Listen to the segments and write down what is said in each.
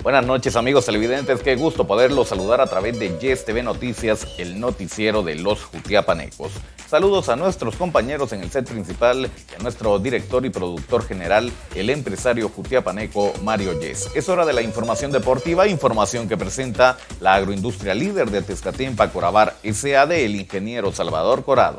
Buenas noches amigos televidentes, qué gusto poderlos saludar a través de Yes TV Noticias, el noticiero de los Jutiapanecos. Saludos a nuestros compañeros en el set principal y a nuestro director y productor general, el empresario jutiapaneco Mario Yes. Es hora de la información deportiva, información que presenta la agroindustria líder de Tezcatempa Corabar SAD, el ingeniero Salvador Corado.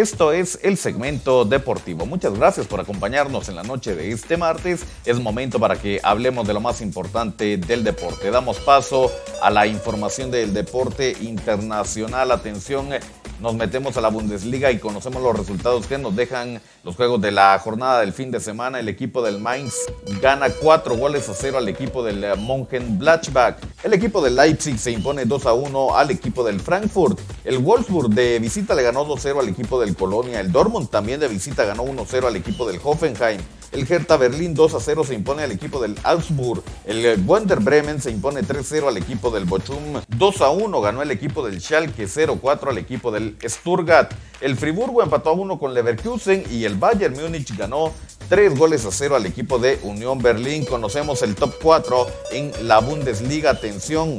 Esto es el segmento deportivo. Muchas gracias por acompañarnos en la noche de este martes. Es momento para que hablemos de lo más importante del deporte. Damos paso a la información del deporte internacional. Atención, nos metemos a la Bundesliga y conocemos los resultados que nos dejan los juegos de la jornada del fin de semana. El equipo del Mainz gana cuatro goles a cero al equipo del Mönchengladbach. El equipo del Leipzig se impone 2 a 1 al equipo del Frankfurt. El Wolfsburg de visita le ganó 2-0 al equipo del Colonia. El Dortmund también de visita ganó 1-0 al equipo del Hoffenheim. El Hertha Berlín 2 a 0 se impone al equipo del Augsburg. El Werder Bremen se impone 3-0 al equipo del Bochum. 2 a 1 ganó el equipo del Schalke 0-4 al equipo del Sturgat. El Friburgo empató a 1 con Leverkusen y el Bayern Múnich ganó 3 goles a 0 al equipo de Unión Berlín. Conocemos el top 4 en la Bundesliga. Atención.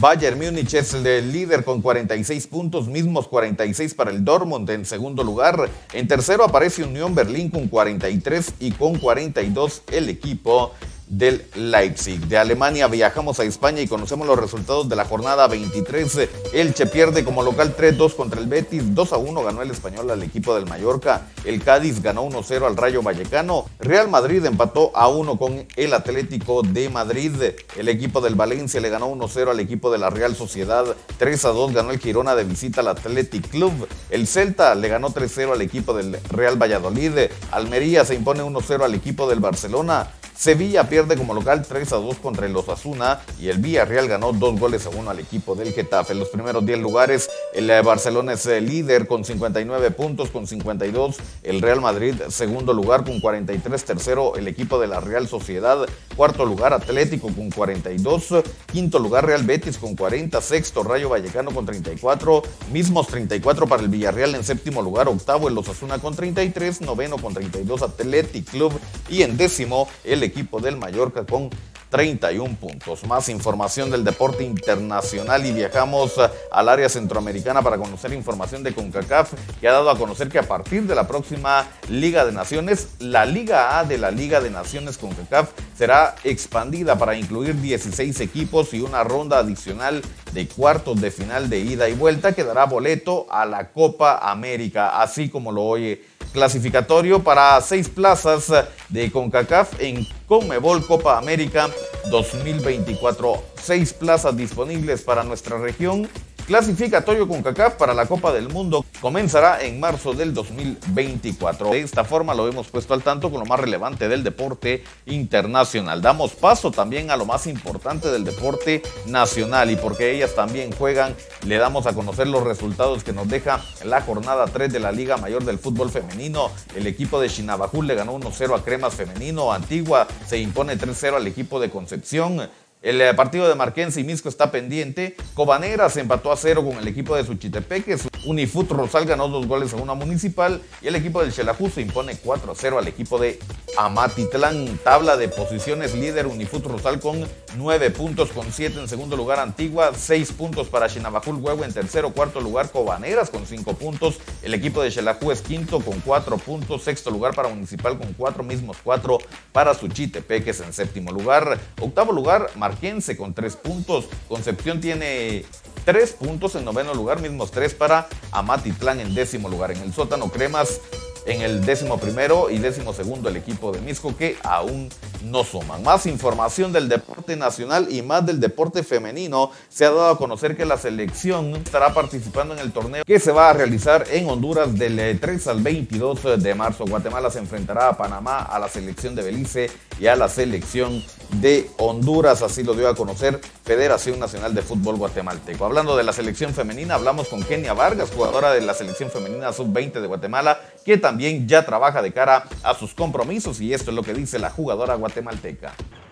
Bayern Múnich es el líder con 46 puntos, mismos 46 para el Dortmund en segundo lugar. En tercero aparece Unión Berlín con 43 y con 42 el equipo del Leipzig. De Alemania viajamos a España y conocemos los resultados de la jornada 23. Elche pierde como local 3-2 contra el Betis, 2-1 ganó el español al equipo del Mallorca. El Cádiz ganó 1-0 al Rayo Vallecano. Real Madrid empató a 1 con el Atlético de Madrid. El equipo del Valencia le ganó 1-0 al equipo de la Real Sociedad. 3-2 ganó el Girona de visita al Athletic Club. El Celta le ganó 3-0 al equipo del Real Valladolid. Almería se impone 1-0 al equipo del Barcelona. Sevilla pierde como local 3 a 2 contra el Osasuna y el Villarreal ganó 2 goles a 1 al equipo del Getafe. En los primeros 10 lugares, el eh, Barcelona es el líder con 59 puntos, con 52. El Real Madrid, segundo lugar con 43. Tercero, el equipo de la Real Sociedad. Cuarto lugar, Atlético con 42. Quinto lugar, Real Betis con 40. Sexto, Rayo Vallecano con 34. Mismos 34 para el Villarreal en séptimo lugar. Octavo, el Osasuna con 33. Noveno con 32, Atlético Club. Y en décimo, el equipo del Mallorca con 31 puntos. Más información del deporte internacional y viajamos al área centroamericana para conocer información de CONCACAF que ha dado a conocer que a partir de la próxima Liga de Naciones, la Liga A de la Liga de Naciones CONCACAF será expandida para incluir 16 equipos y una ronda adicional de cuartos de final de ida y vuelta que dará boleto a la Copa América, así como lo oye clasificatorio para seis plazas de CONCACAF en CONMEBOL Copa América 2024. Seis plazas disponibles para nuestra región clasificatorio con CACAF para la Copa del Mundo comenzará en marzo del 2024. De esta forma lo hemos puesto al tanto con lo más relevante del deporte internacional. Damos paso también a lo más importante del deporte nacional y porque ellas también juegan, le damos a conocer los resultados que nos deja la jornada 3 de la Liga Mayor del Fútbol Femenino. El equipo de Chinabajul le ganó 1-0 a Cremas Femenino. Antigua se impone 3-0 al equipo de Concepción. El eh, partido de Marquense y Misco está pendiente. Cobanera se empató a cero con el equipo de Suchitepeque. Unifut Rosal ganó dos goles a una municipal. Y el equipo del Xelajú se impone 4 a 0 al equipo de Amatitlán. Tabla de posiciones líder Unifut Rosal con 9 puntos, con 7 en segundo lugar Antigua, 6 puntos para Chinabajul Huevo en tercero, cuarto lugar Cobaneras con 5 puntos. El equipo de Xelajú es quinto con 4 puntos. Sexto lugar para Municipal con 4 mismos 4 para Suchitepeque en séptimo lugar. Octavo lugar Marquense con 3 puntos. Concepción tiene 3 puntos en noveno lugar, mismos 3 para Amatitlán en décimo lugar. En el sótano Cremas en el décimo primero y décimo segundo el equipo de Misco que aún no suman. Más información del deporte nacional y más del deporte femenino. Se ha dado a conocer que la selección estará participando en el torneo que se va a realizar en Honduras del 3 al 22 de marzo. Guatemala se enfrentará a Panamá, a la selección de Belice y a la selección de Honduras. Así lo dio a conocer Federación Nacional de Fútbol Guatemalteco. Hablando de la selección femenina, hablamos con Kenia Vargas, jugadora de la selección femenina sub-20 de Guatemala, que también ya trabaja de cara a sus compromisos y esto es lo que dice la jugadora guatemalteca.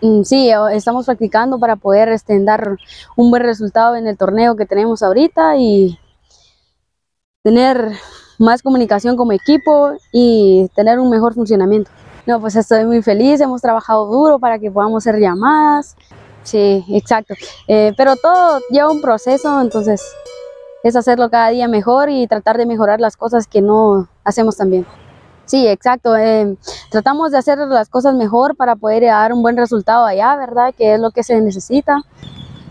Mm, sí, estamos practicando para poder este, dar un buen resultado en el torneo que tenemos ahorita y tener más comunicación como equipo y tener un mejor funcionamiento. No, pues estoy muy feliz, hemos trabajado duro para que podamos hacer llamadas. Sí, exacto. Eh, pero todo lleva un proceso, entonces es hacerlo cada día mejor y tratar de mejorar las cosas que no hacemos tan bien. Sí, exacto. Eh, tratamos de hacer las cosas mejor para poder dar un buen resultado allá, ¿verdad? Que es lo que se necesita.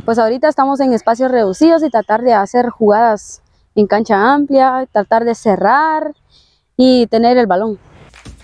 Pues ahorita estamos en espacios reducidos y tratar de hacer jugadas en cancha amplia, tratar de cerrar y tener el balón.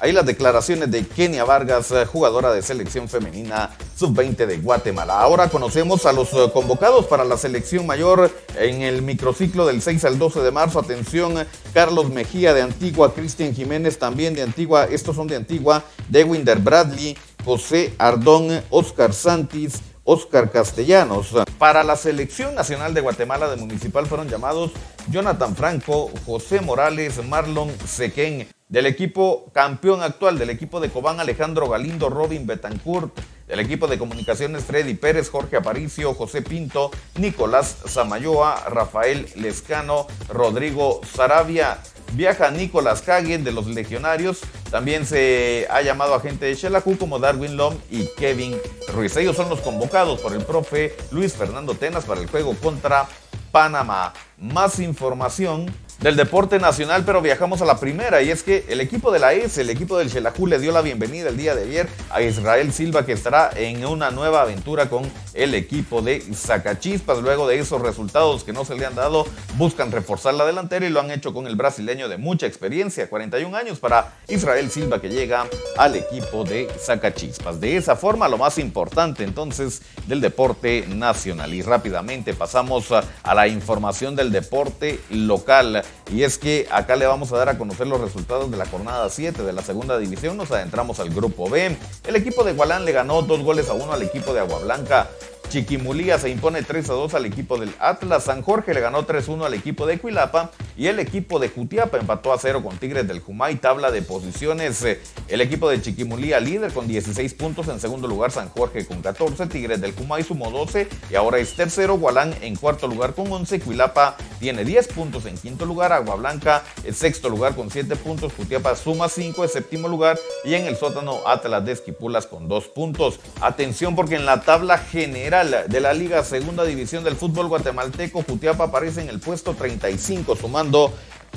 Ahí las declaraciones de Kenia Vargas, eh, jugadora de selección femenina sub-20 de Guatemala. Ahora conocemos a los eh, convocados para la selección mayor en el microciclo del 6 al 12 de marzo. Atención, Carlos Mejía de Antigua, Cristian Jiménez también de Antigua, estos son de Antigua, Dewinder Bradley, José Ardón, Oscar Santis, Oscar Castellanos. Para la selección nacional de Guatemala de municipal fueron llamados Jonathan Franco, José Morales, Marlon Sequén, del equipo campeón actual del equipo de Cobán Alejandro Galindo, Robin Betancourt, del equipo de comunicaciones Freddy Pérez, Jorge Aparicio, José Pinto, Nicolás Zamayoa, Rafael Lescano, Rodrigo Sarabia. Viaja Nicolás Kagen de los Legionarios. También se ha llamado a gente de Xelajú como Darwin Lom y Kevin Ruiz. Ellos son los convocados por el profe Luis Fernando Tenas para el juego contra Panamá. Más información del deporte nacional, pero viajamos a la primera y es que el equipo de la S, el equipo del Xelajú le dio la bienvenida el día de ayer a Israel Silva que estará en una nueva aventura con el equipo de Zacachispas. Luego de esos resultados que no se le han dado, buscan reforzar la delantera y lo han hecho con el brasileño de mucha experiencia, 41 años para Israel Silva que llega al equipo de Zacachispas. De esa forma, lo más importante entonces del deporte nacional. Y rápidamente pasamos a la información del deporte local. Y es que acá le vamos a dar a conocer los resultados de la jornada 7 de la segunda división. Nos adentramos al grupo B. El equipo de Gualán le ganó dos goles a uno al equipo de Agua Blanca. Chiquimulía se impone 3 a 2 al equipo del Atlas. San Jorge le ganó 3 a 1 al equipo de Cuilapa. Y el equipo de Jutiapa empató a 0 con Tigres del Jumay. Tabla de posiciones. Eh, el equipo de Chiquimulía líder con 16 puntos. En segundo lugar San Jorge con 14. Tigres del Jumay sumó 12. Y ahora es tercero. Gualán en cuarto lugar con 11. Cuilapa tiene 10 puntos en quinto lugar. Agua Blanca en sexto lugar con 7 puntos. Jutiapa suma 5 en séptimo lugar. Y en el sótano Atlas de Esquipulas con 2 puntos. Atención porque en la tabla general de la Liga Segunda División del Fútbol Guatemalteco, Jutiapa aparece en el puesto 35, sumando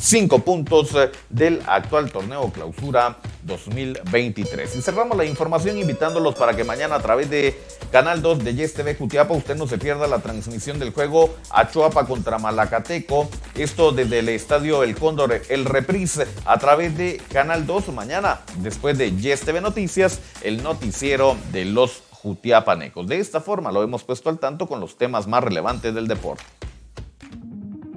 5 puntos eh, del actual torneo clausura 2023. Y cerramos la información invitándolos para que mañana a través de Canal 2 de Yes TV Jutiapa usted no se pierda la transmisión del juego Achuapa contra Malacateco. Esto desde el estadio El Cóndor, el reprise a través de Canal 2 mañana, después de Yes TV Noticias, el noticiero de los Jutiapanecos. De esta forma lo hemos puesto al tanto con los temas más relevantes del deporte.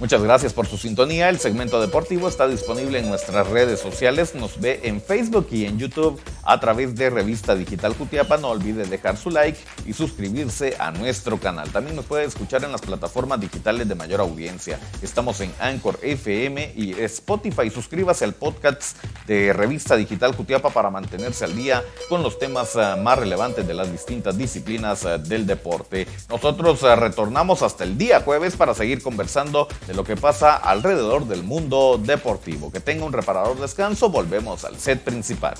Muchas gracias por su sintonía. El segmento deportivo está disponible en nuestras redes sociales. Nos ve en Facebook y en YouTube a través de Revista Digital Jutiapa. No olvide dejar su like y suscribirse a nuestro canal. También nos puede escuchar en las plataformas digitales de mayor audiencia. Estamos en Anchor FM y Spotify. Suscríbase al podcast de Revista Digital Jutiapa para mantenerse al día con los temas ah, más relevantes de las distintas disciplinas ah, del deporte. Nosotros ah, retornamos hasta el día jueves para seguir conversando de lo que pasa alrededor del mundo deportivo. Que tenga un reparador descanso, volvemos al set principal.